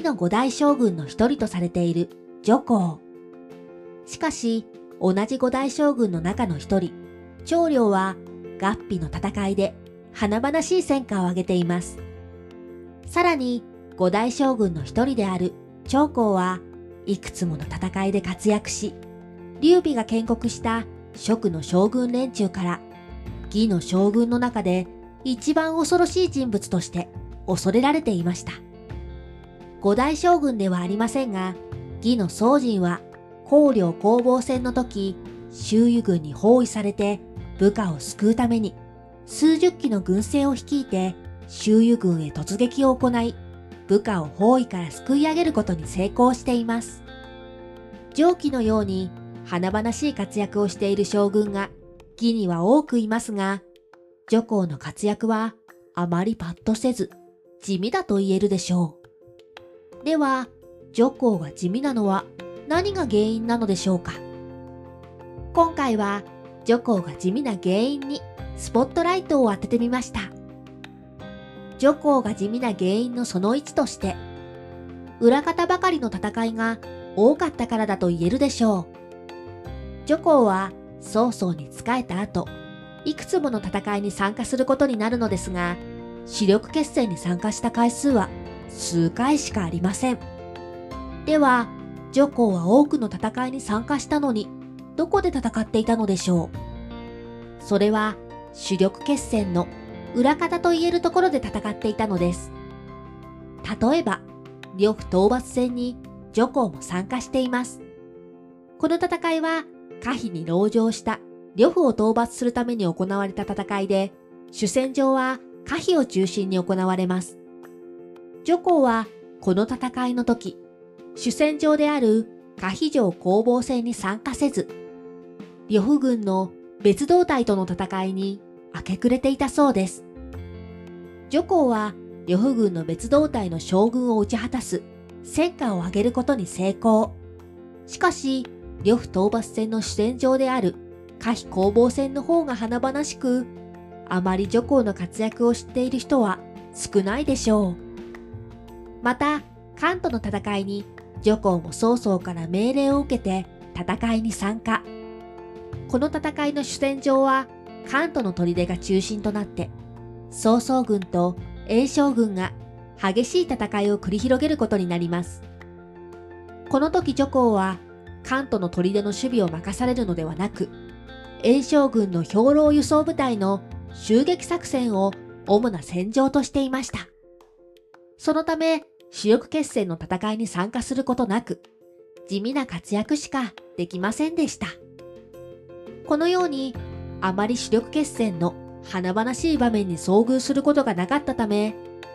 の五大将軍の一人とされている女皇。しかし、同じ五大将軍の中の一人、長領は合皮の戦いで華々しい戦果を上げています。さらに、五大将軍の一人である長江はいくつもの戦いで活躍し、劉備が建国した蜀の将軍連中から義の将軍の中で一番恐ろしい人物として恐れられていました。五大将軍ではありませんが、義の宗人は高陵攻防戦の時、周囲軍に包囲されて部下を救うために数十機の軍勢を率いて周囲軍へ突撃を行い、部下を包囲から救い上げることに成功しています。上記のように華々しい活躍をしている将軍が義には多くいますが、女皇の活躍はあまりパッとせず地味だと言えるでしょう。では、女皇が地味なのは何が原因なのでしょうか？今回は女皇が地味な原因にスポットライトを当ててみました。女皇が地味な原因のその1として、裏方ばかりの戦いが多かったからだと言えるでしょう。女皇は曹操に仕えた後、いくつもの戦いに参加することになるのですが、視力決戦に参加した回数は数回しかありません。では、女皇は多くの戦いに参加したのに、どこで戦っていたのでしょう？それは、主力決戦の裏方と言えるところで戦っていたのです。例えば、呂布討伐戦に女皇も参加しています。この戦いは、可否に籠城した呂布を討伐するために行われた戦いで、主戦場は可否を中心に行われます。女皇はこの戦いの時、主戦場である可否城攻防戦に参加せず、呂布軍の別動隊との戦いに明け暮れていたそうです。女皇は呂布軍の別動隊の将軍を打ち果たす戦果を上げることに成功。しかし、呂布討伐戦の主戦場である可否攻防戦の方が華々しく、あまり女皇の活躍を知っている人は少ないでしょう。また、関東の戦いに女皇も曹操から命令を受けて戦いに参加。この戦いの主戦場は関東の砦が中心となって、曹操軍と炎将軍が激しい戦いを繰り広げることになります。この時女皇は関東の砦の守備を任されるのではなく、炎将軍の兵糧輸送部隊の襲撃作戦を主な戦場としていました。そのため、主力決戦の戦いに参加することなく、地味な活躍しかできませんでした。このように、あまり主力決戦の華々しい場面に遭遇することがなかったため、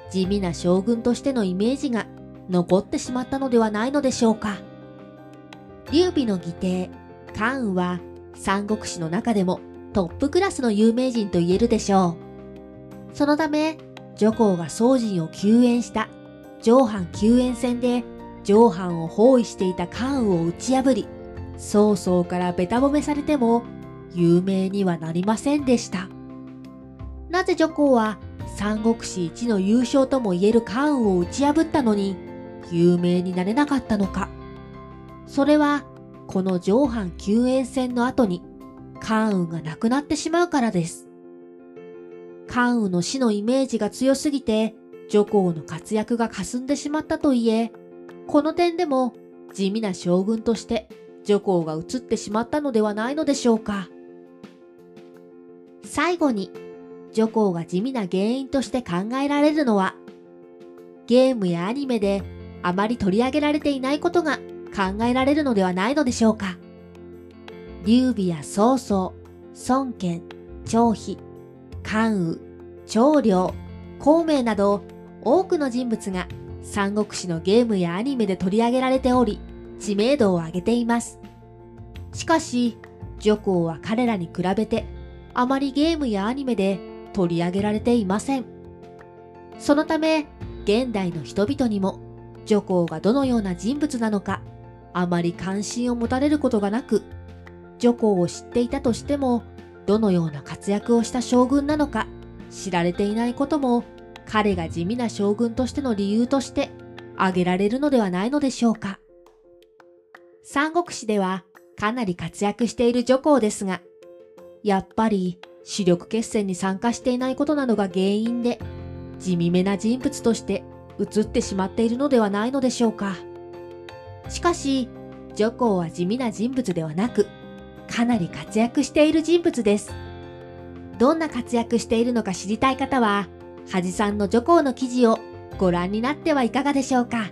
地味な将軍としてのイメージが残ってしまったのではないのでしょうか。劉備の義弟、関羽は三国志の中でもトップクラスの有名人と言えるでしょう。そのため、女皇が宗人を救援した上藩救援戦で上藩を包囲していた関羽を打ち破り、曹操からベタ褒めされても有名にはなりませんでした。なぜ女皇は三国志一の優勝とも言える関羽を打ち破ったのに有名になれなかったのか。それはこの上半救援戦の後に関羽が亡くなってしまうからです。関羽の死のイメージが強すぎて女皇の活躍が霞んでしまったといえ、この点でも地味な将軍として女皇が移ってしまったのではないのでしょうか。最後に、女皇が地味な原因として考えられるのは、ゲームやアニメであまり取り上げられていないことが考えられるのではないのでしょうか。劉備や曹操、孫権、張飛、関羽、長領、孔明など多くの人物が三国志のゲームやアニメで取り上げられており、知名度を上げています。しかし、女皇は彼らに比べてあまりゲームやアニメで取り上げられていません。そのため、現代の人々にも女皇がどのような人物なのかあまり関心を持たれることがなく、女皇を知っていたとしても、どのような活躍をした将軍なのか知られていないことも、彼が地味な将軍としての理由として挙げられるのではないのでしょうか。三国志ではかなり活躍している女皇ですが、やっぱり主力決戦に参加していないことなどが原因で、地味めな人物として映ってしまっているのではないのでしょうか。しかし、女皇は地味な人物ではなく、かなり活躍している人物です。どんな活躍しているのか知りたい方は、はじさんの女皇の記事をご覧になってはいかがでしょうか？